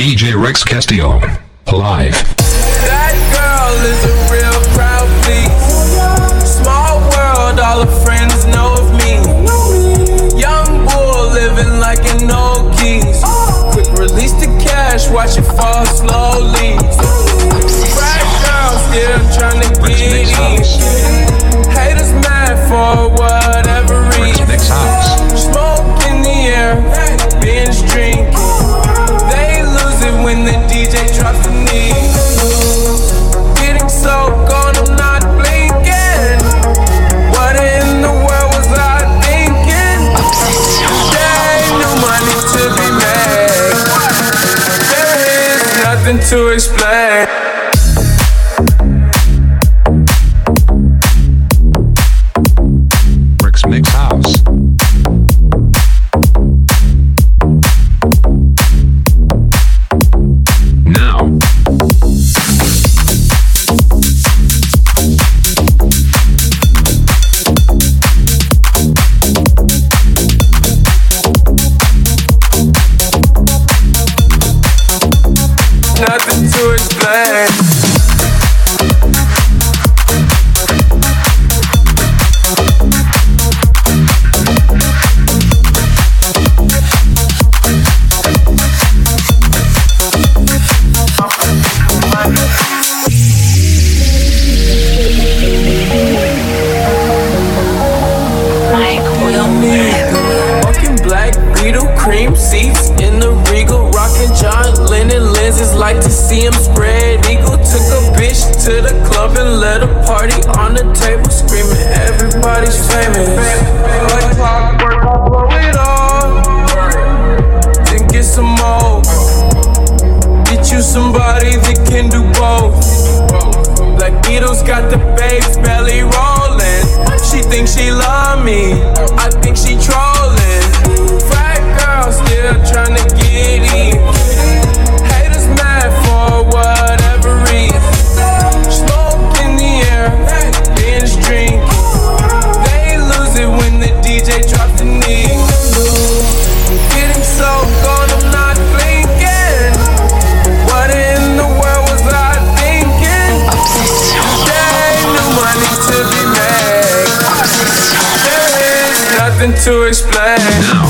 DJ Rex Castillo. Live. That girl is a real proud please. Small world, all her friends know of me. Young bull living like an old keys. Quick release the cash, watch it fall slowly. Girl, still trying to get in. Haters mad for whatever reason. Smoke in the air, to explain. Somebody that can do both. Black Beatles got the babes belly rolling. She thinks she love me. I think she trolling. Fat girl still trying to get in. Nothing to explain.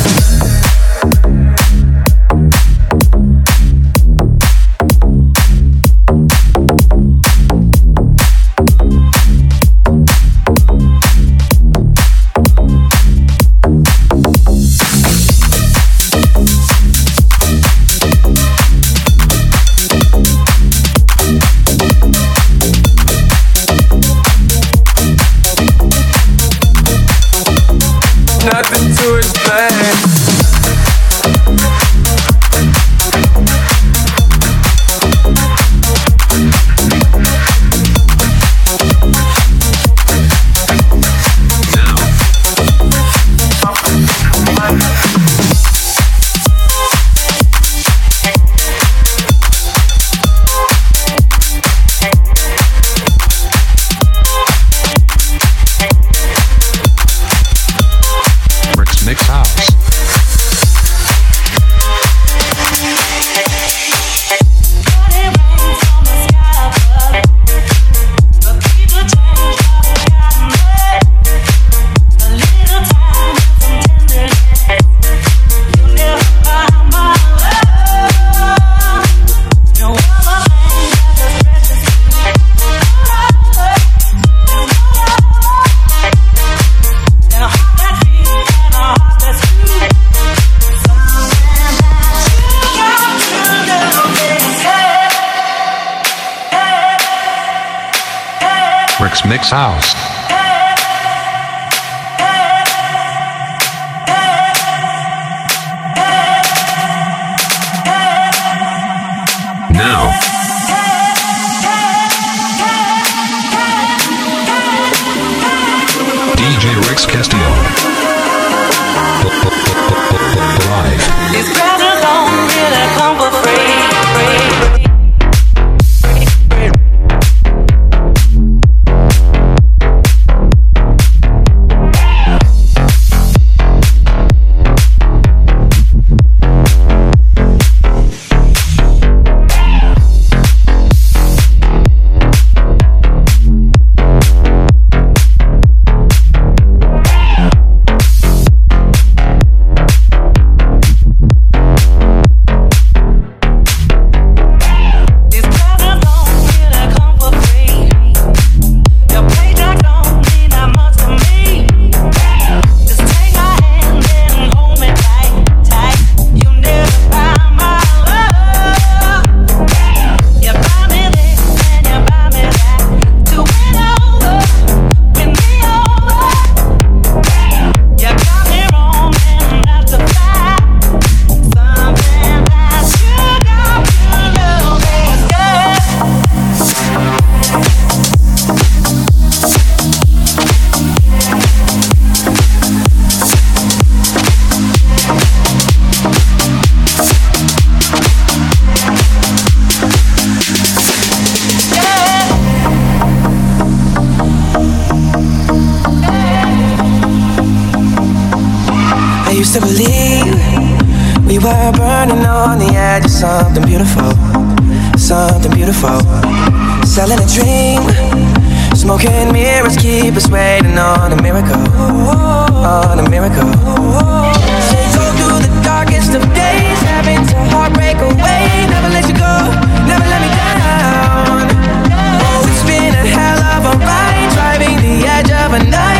Mix House. used to believe we were burning on the edge of something beautiful, something beautiful. Selling a dream, smoking mirrors keep us waiting on a miracle, on a miracle. Take so through the darkest of days, having to heartbreak away. Never let you go, never let me down. Oh, it's been a hell of a ride, driving the edge of a night.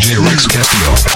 DJ Rex Castillo.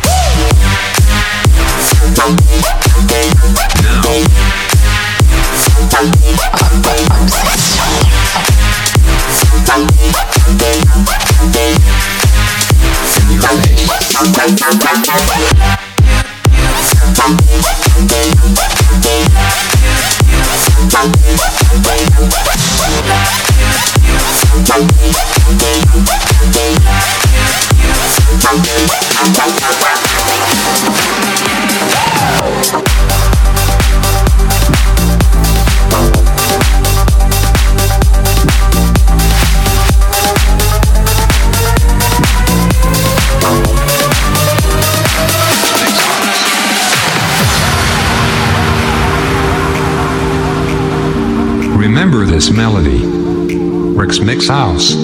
Six House.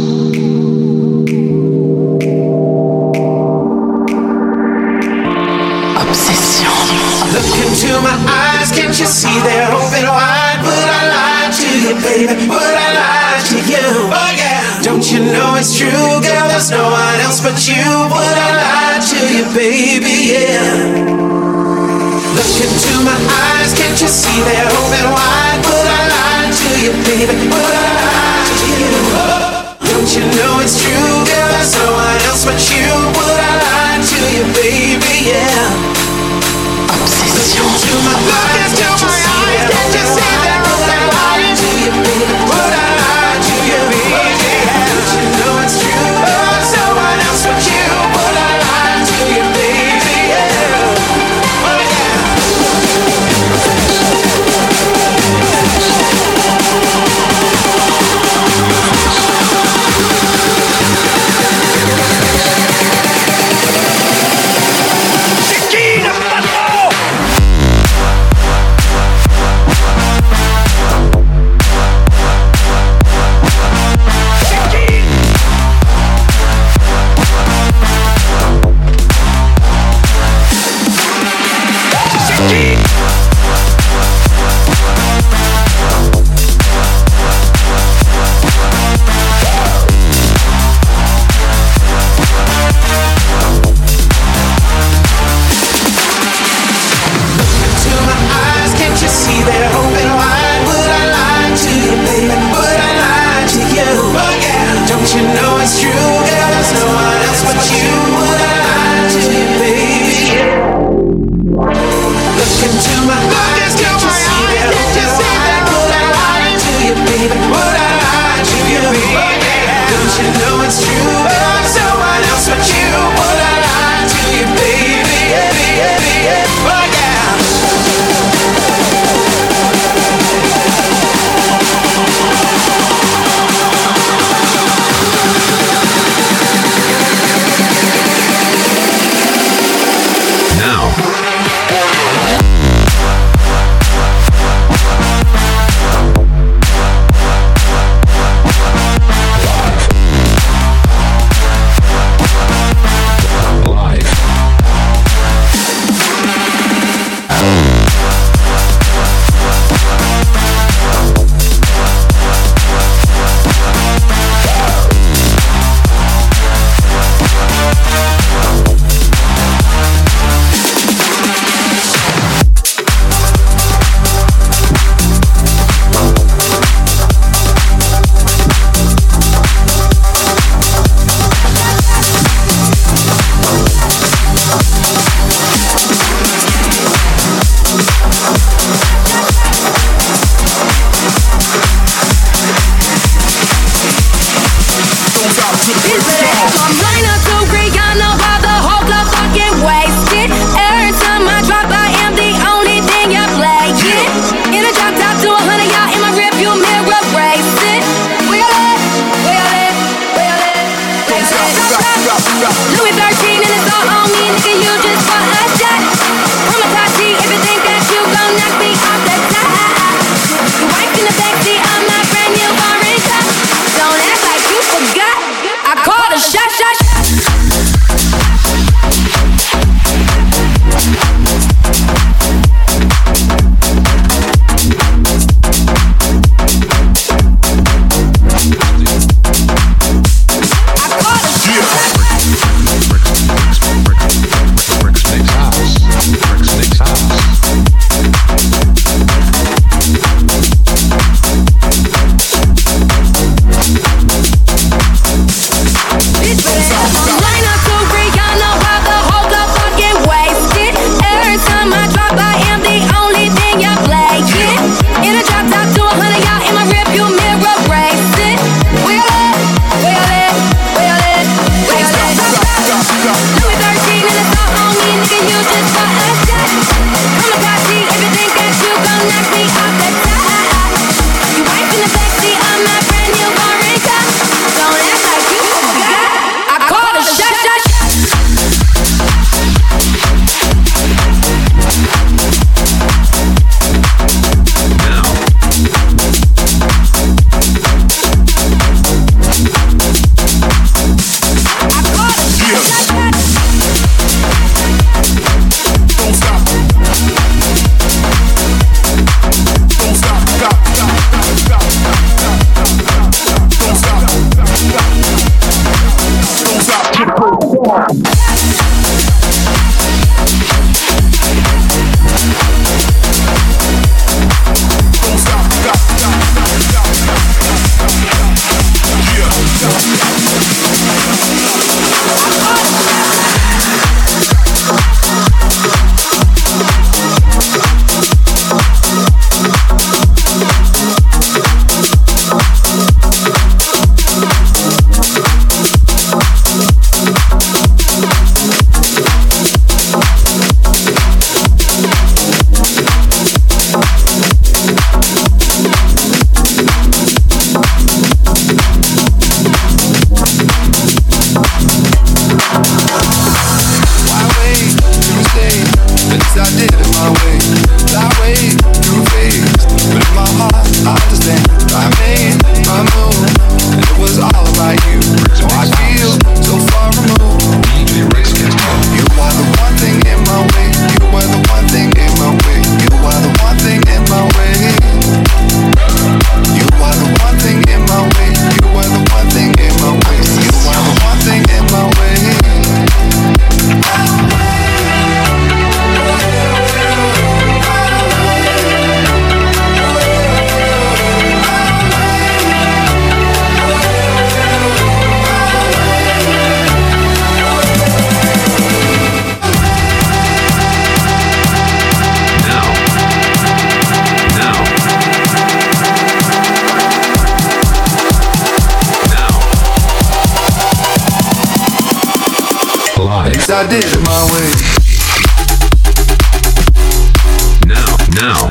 Now,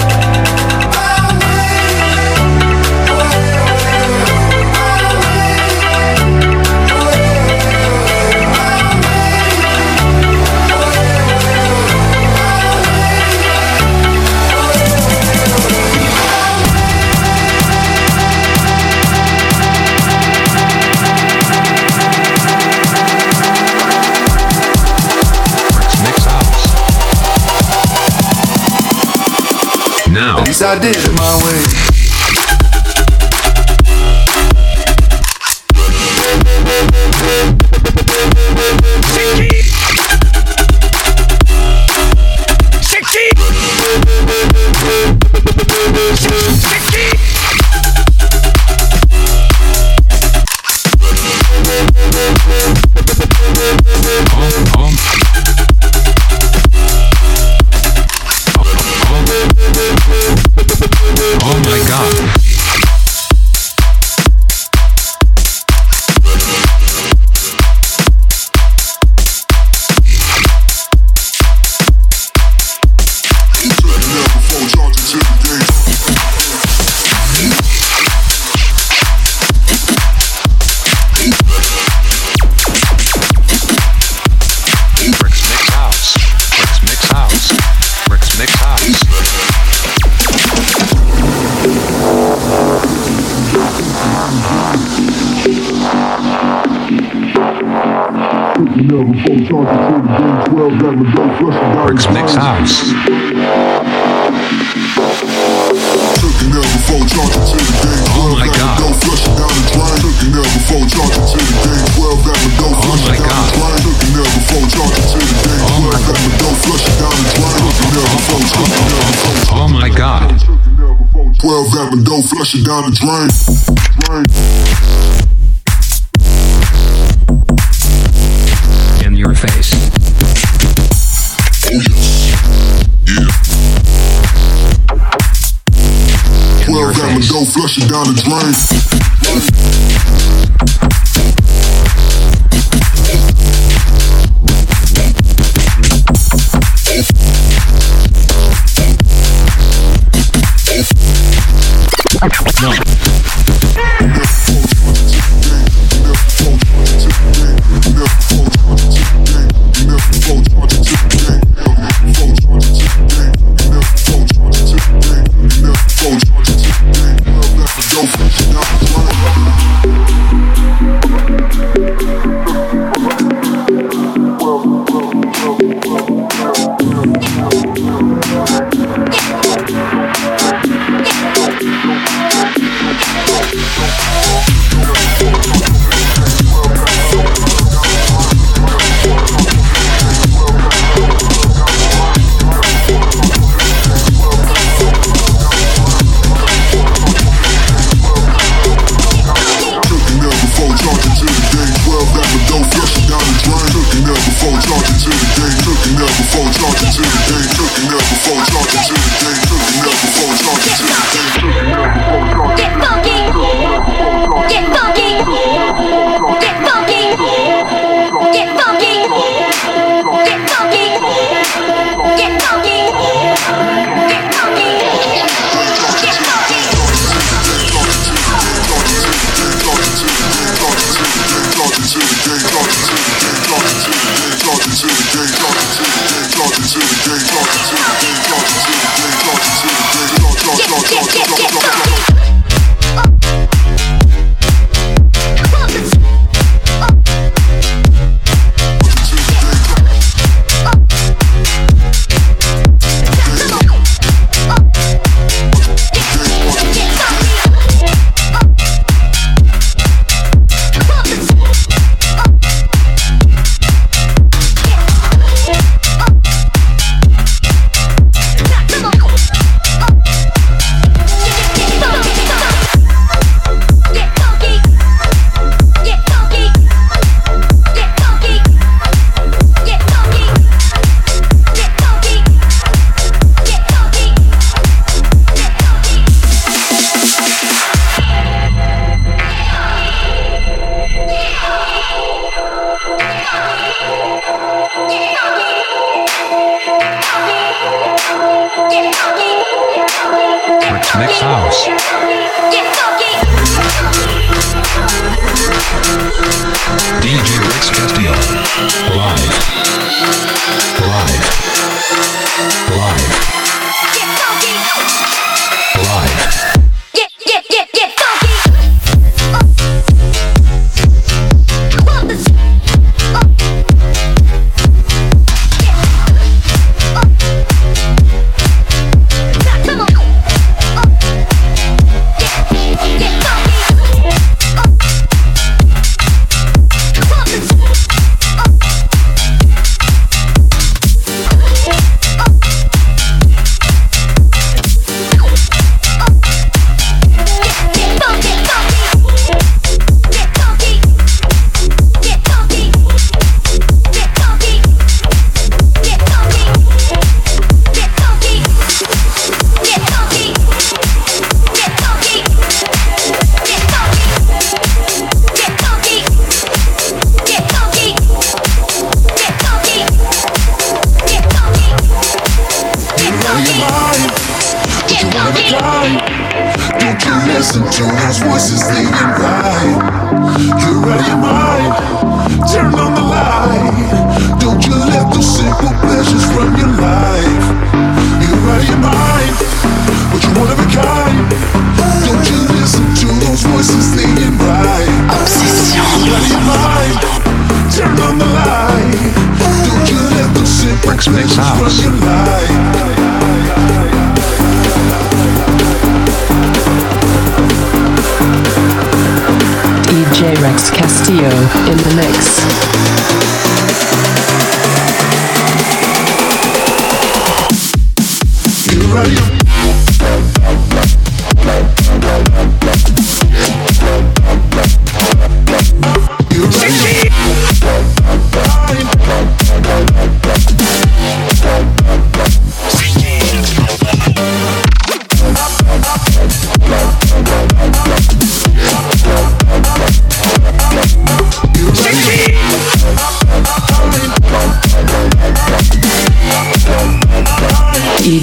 I did it my way. Bricks Mix House. Oh my god. Oh my god. Oh my god. 12 amp and go flush it down the drain. Drain. Down the drain. Live.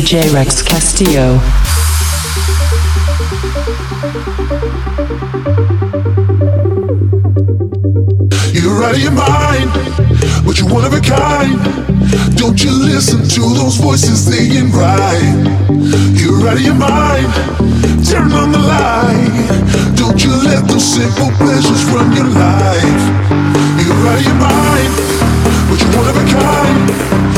DJ Rex Castillo. You're out of your mind, but you're one of a kind. Don't you listen to those voices singing right? You're out of your mind, turn on the light. Don't you let those simple pleasures run your life. You're out of your mind, but you're one of a kind.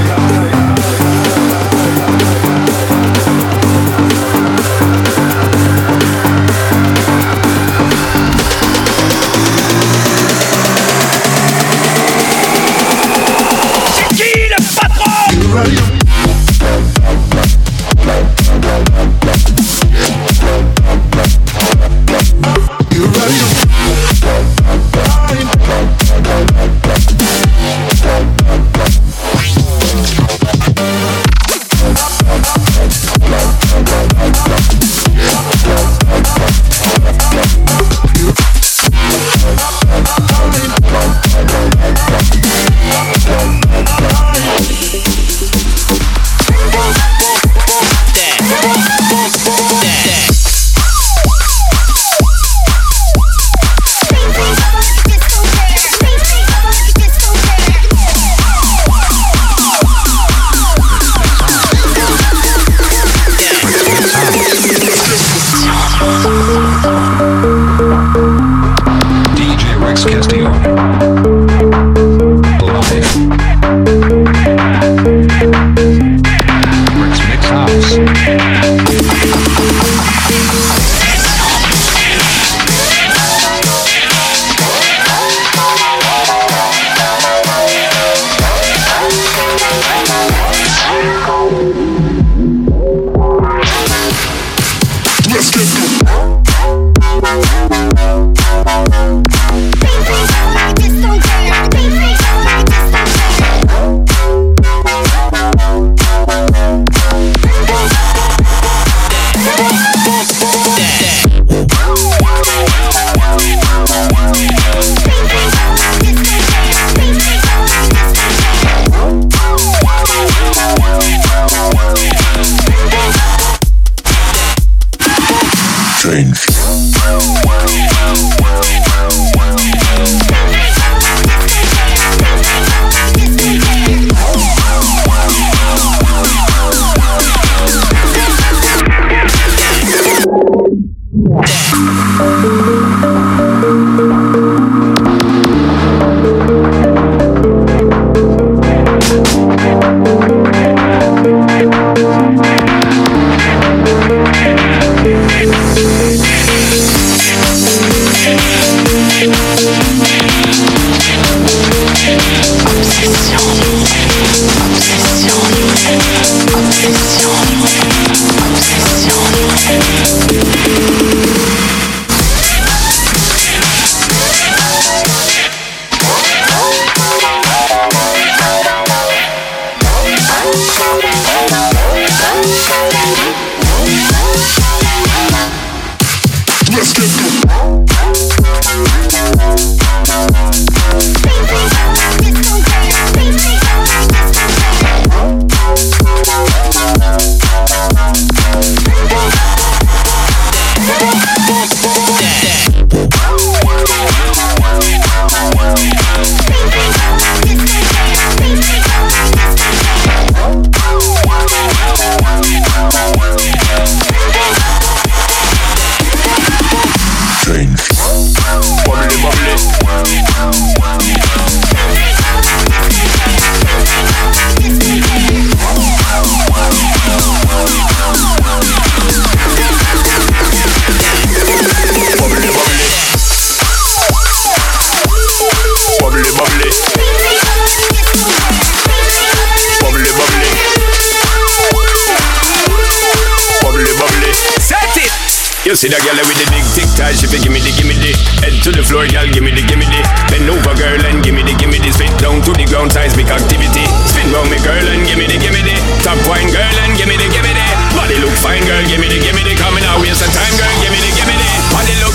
see that girl with the big tic tac, she fi gimme the gimme the. Head to the floor, girl, gimme the gimme the. Bend over, girl, and gimme the gimme the. Spit down to the ground, seismic activity. Spin round me, girl, and gimme the gimme the. Top wine, girl, and gimme the gimme the. Body look fine, girl, gimme the gimme the. Coming out, waste of time, girl, gimme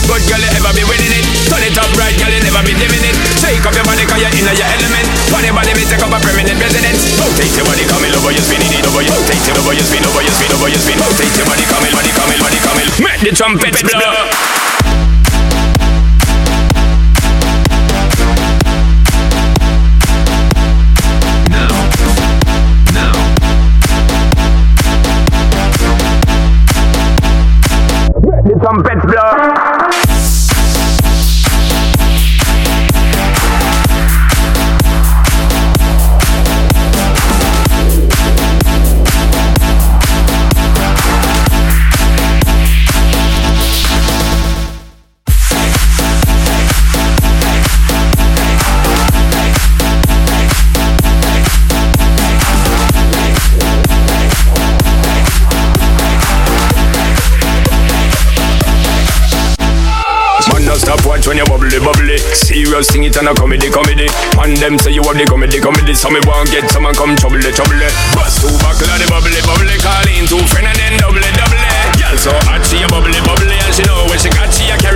good, girl, you ever be winning it. Turn it up right, girl, you never be dimming it. Shake up your body, cause you're in your element. Body, body, me take up a permanent residence. Rotate your body, coming over, you spinning it over, you. Rotate it over, you spin over, you spin over, you spin. Rotate your body, coming, body, coming, body, coming Make the trumpets blow. Trumpets bubbly. Serious sing it and a comedy comedy. Man, them say you have the comedy comedy. So me want get someone come trouble trouble. Bust two buckle of the bubbly bubbly. Call in two friend and then double double. Girl so hot she a bubbly bubbly and she know when she got she a carry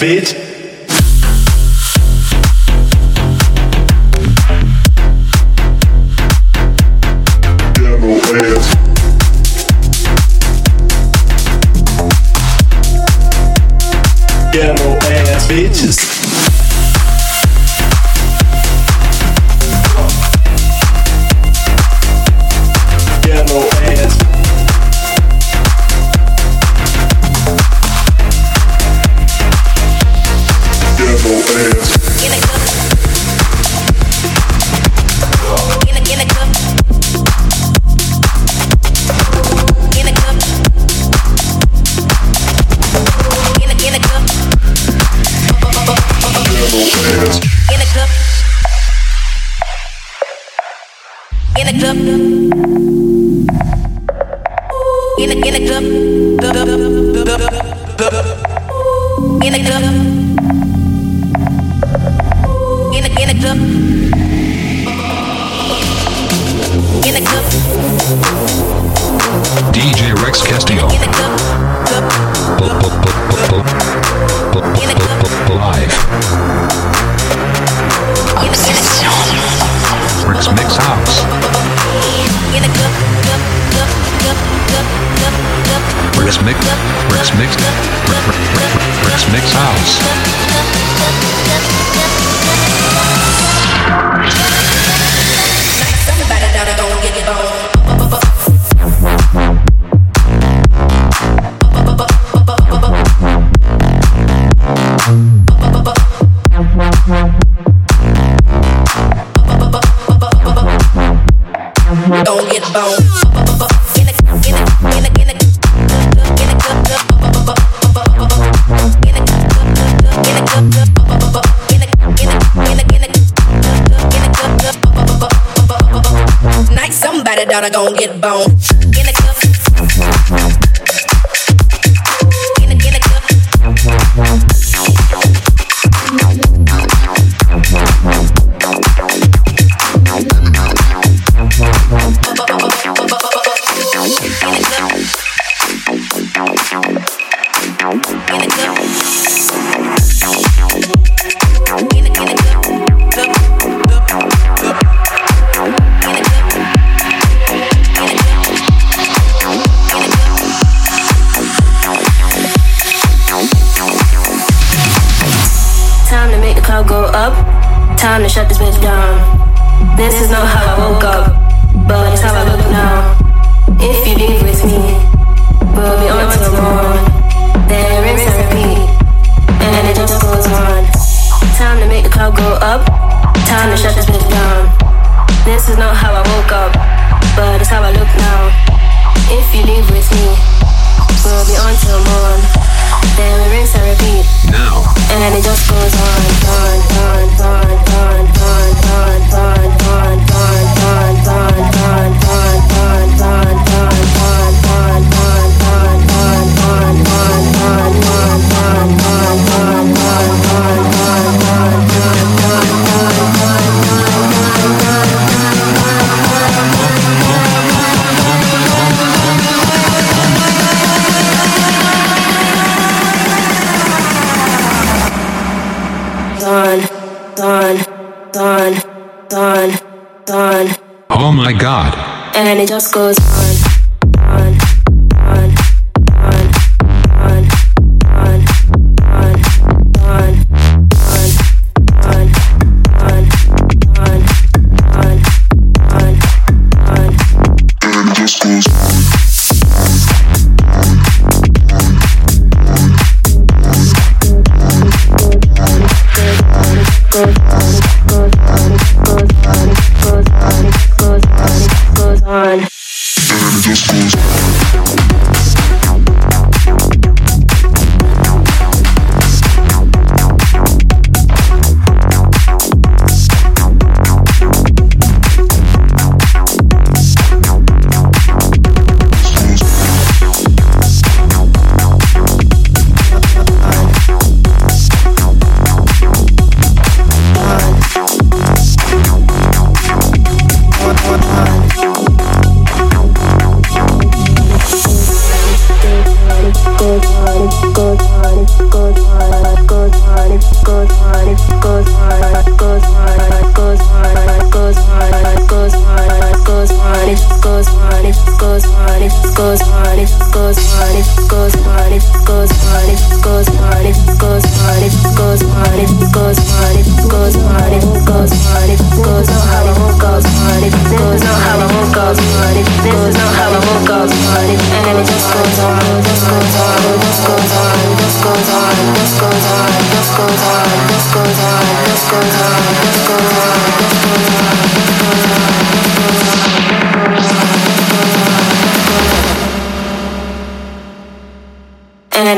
Ghetto Yeah. gotta go and get bone. and it just goes on.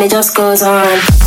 and it just goes on.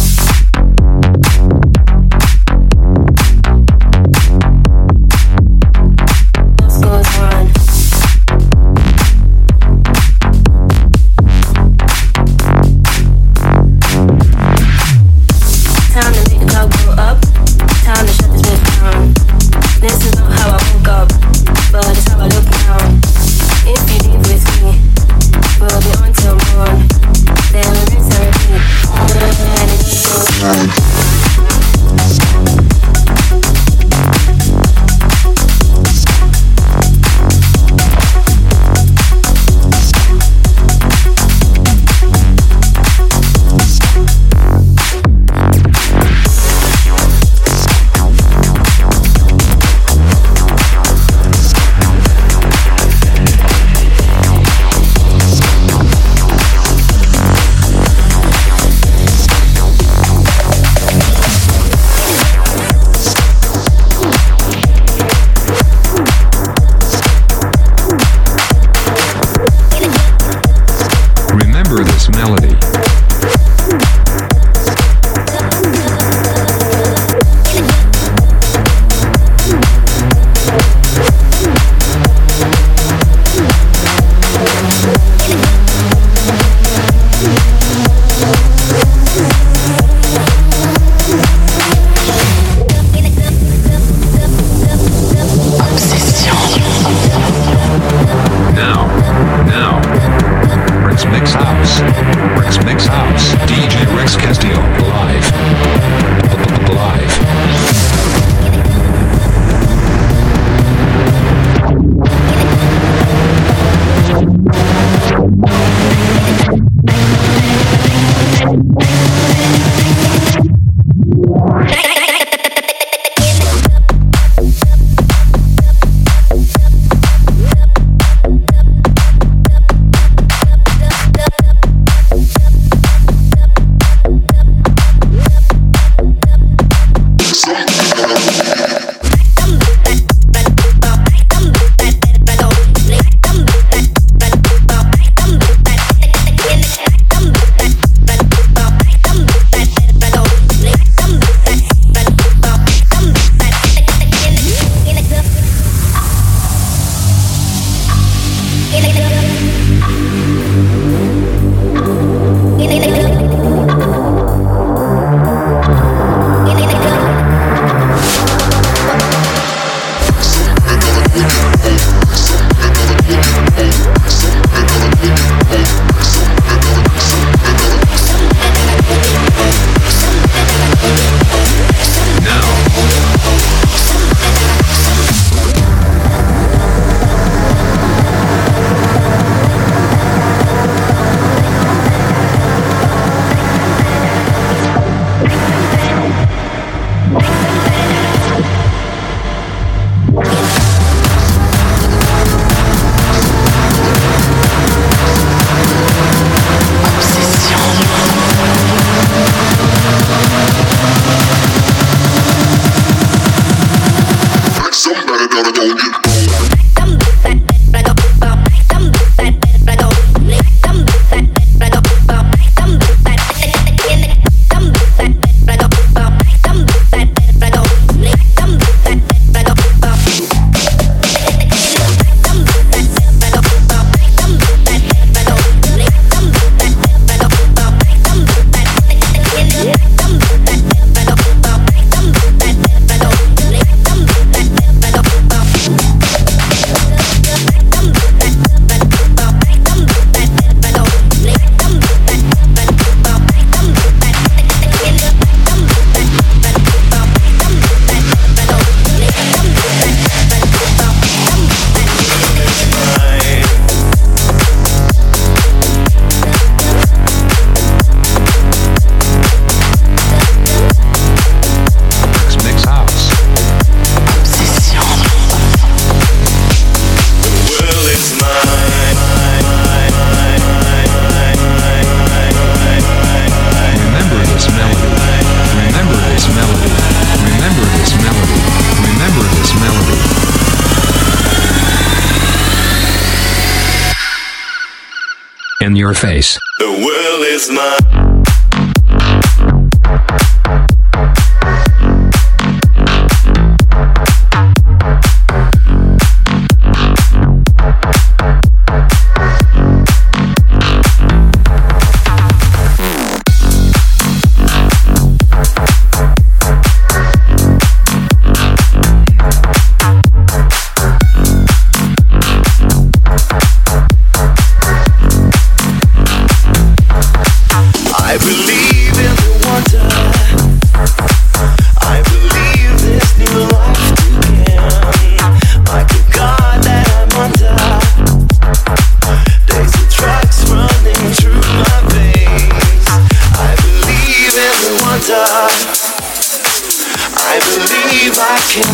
face. The world is mine.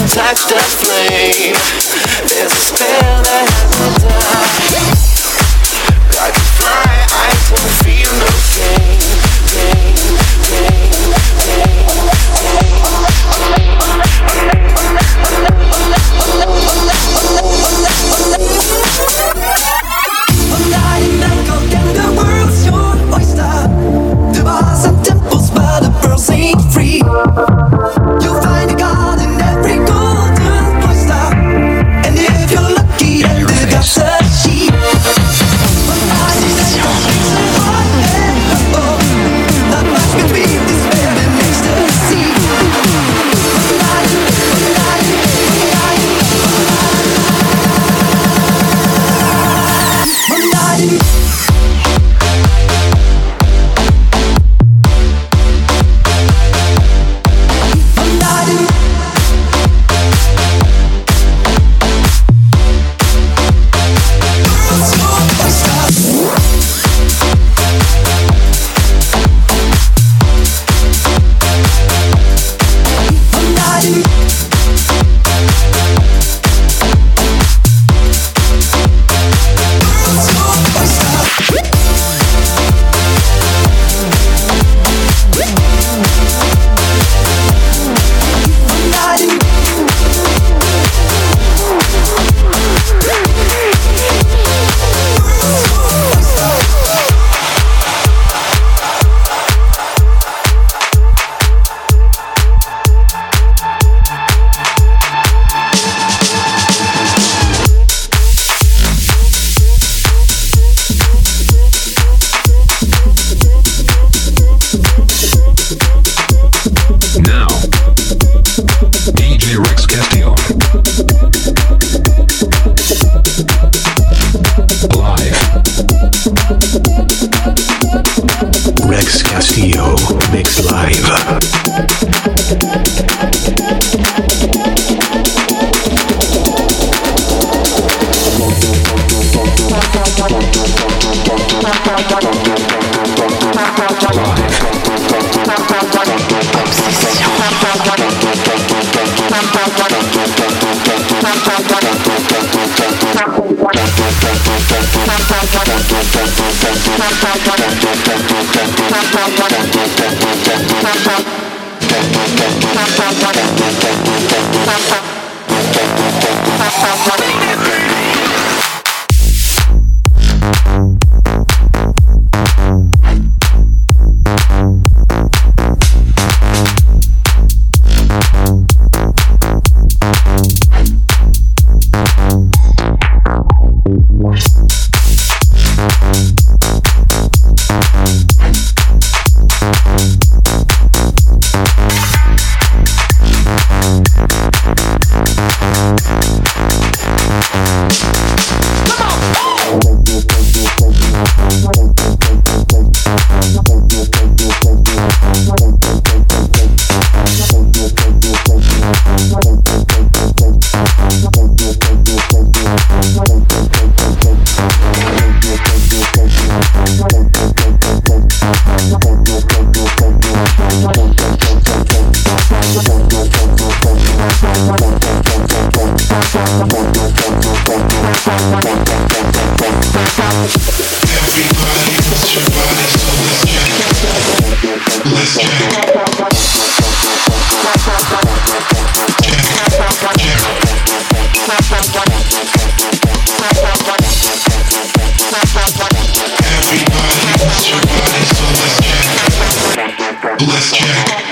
touch the flame. There's a Estão ouvindo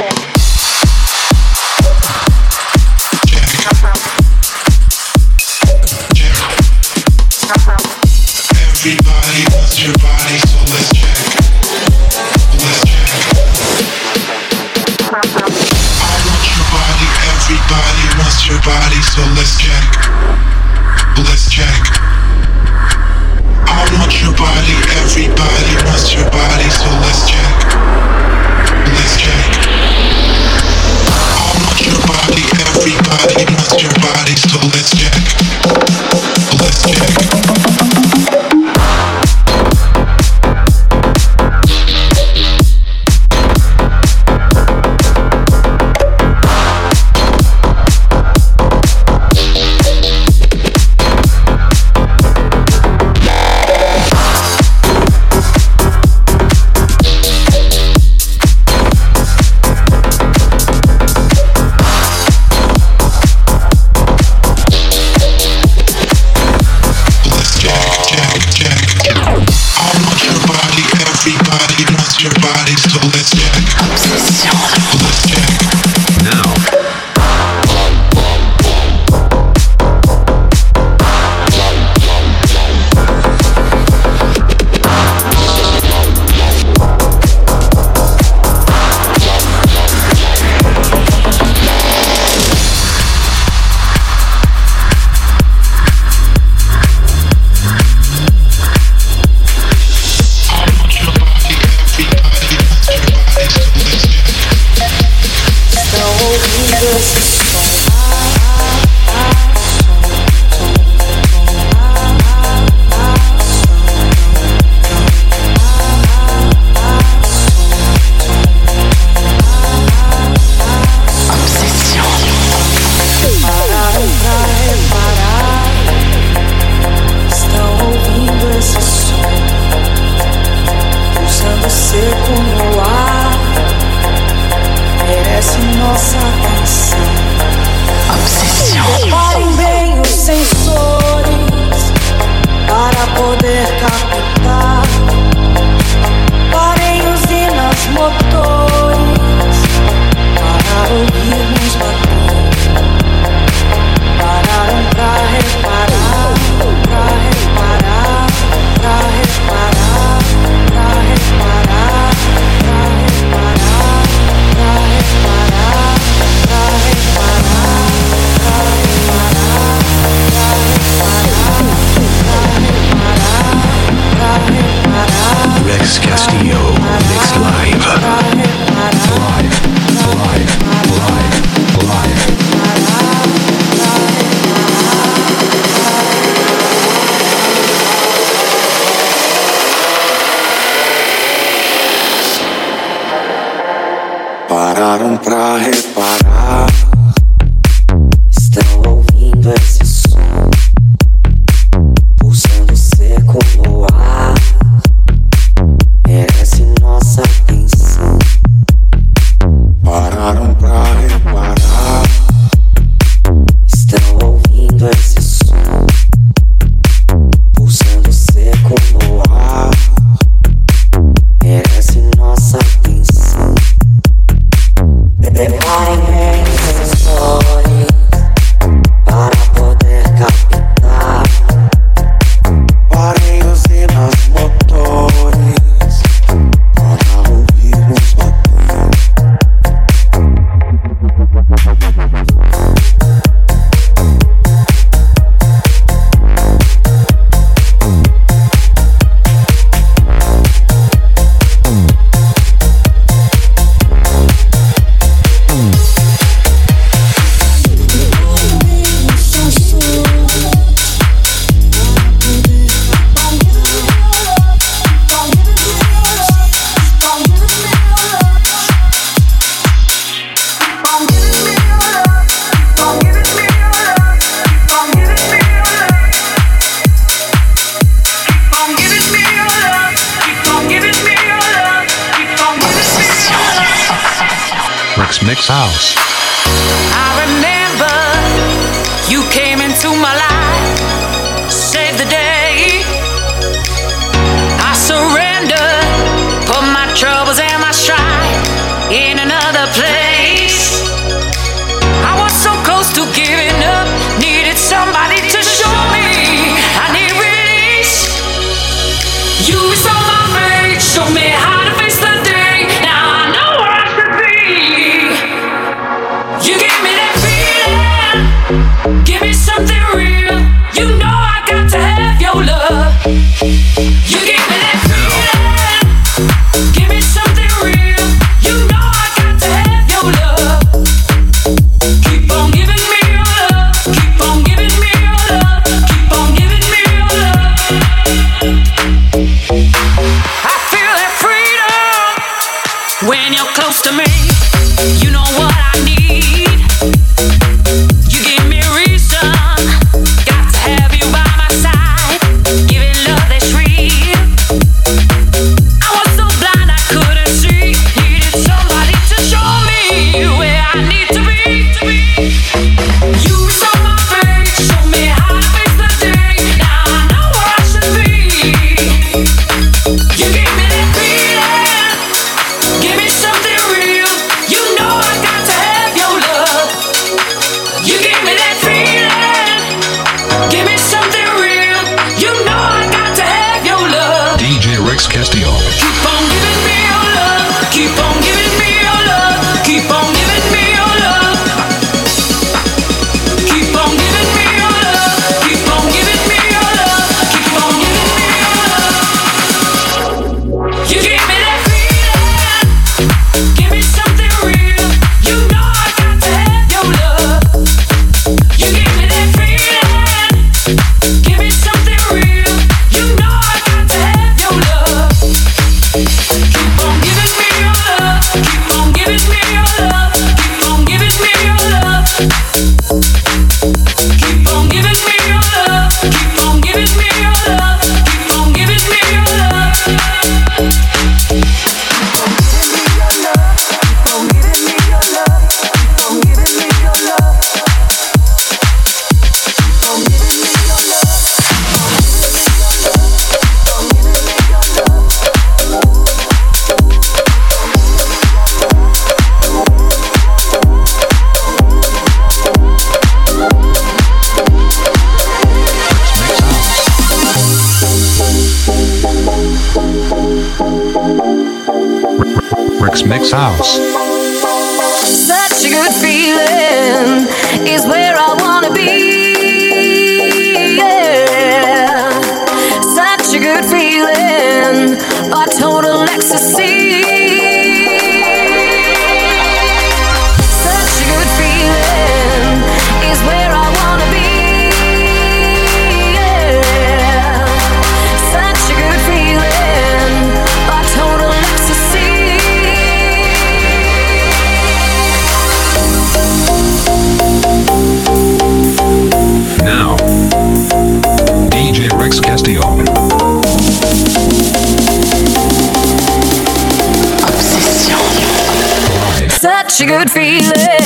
good feeling.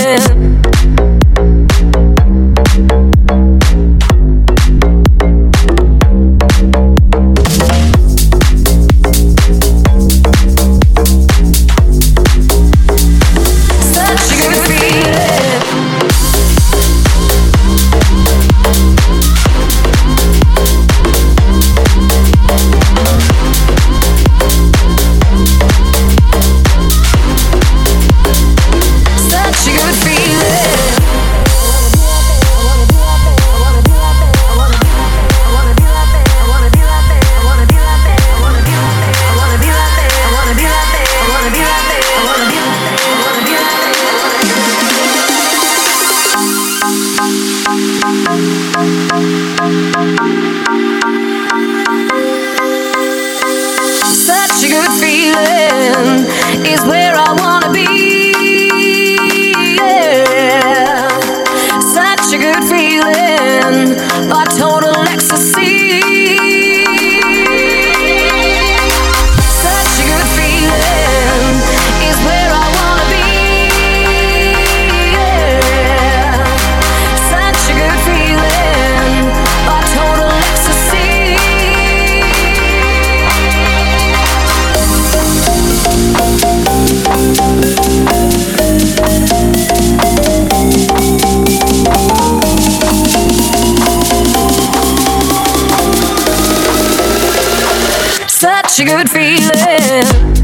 such a good feeling.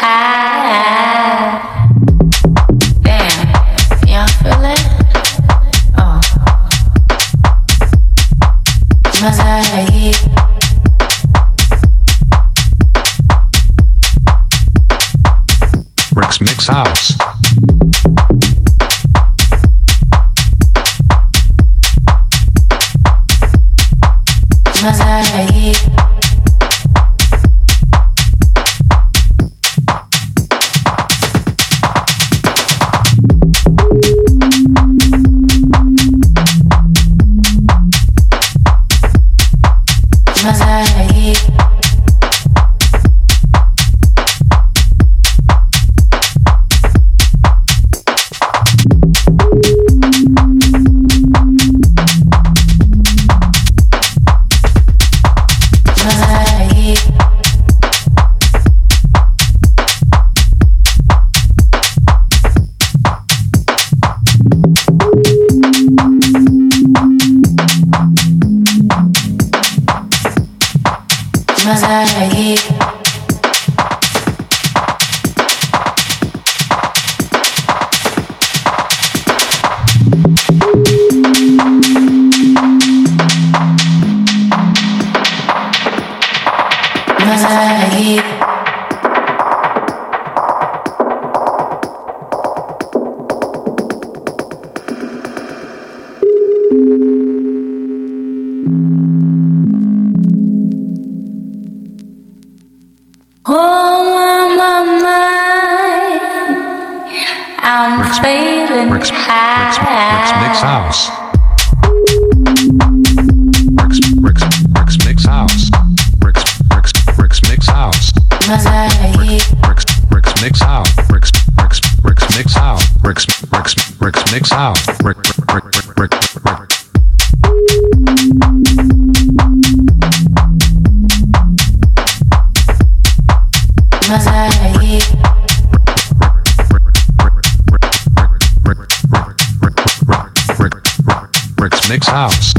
Feeling Rick's- feeling Rick's, high. Rick's Mix House. Rick's, Rick's, Rick's Mix House. Rick's, Rick's, Rick's Mix House. Masai. Rick's, Rick's Mix House. Rick's, Rick's, Rick's Mix House. Rick's, Rick's, Rick's Mix House. Rick, House.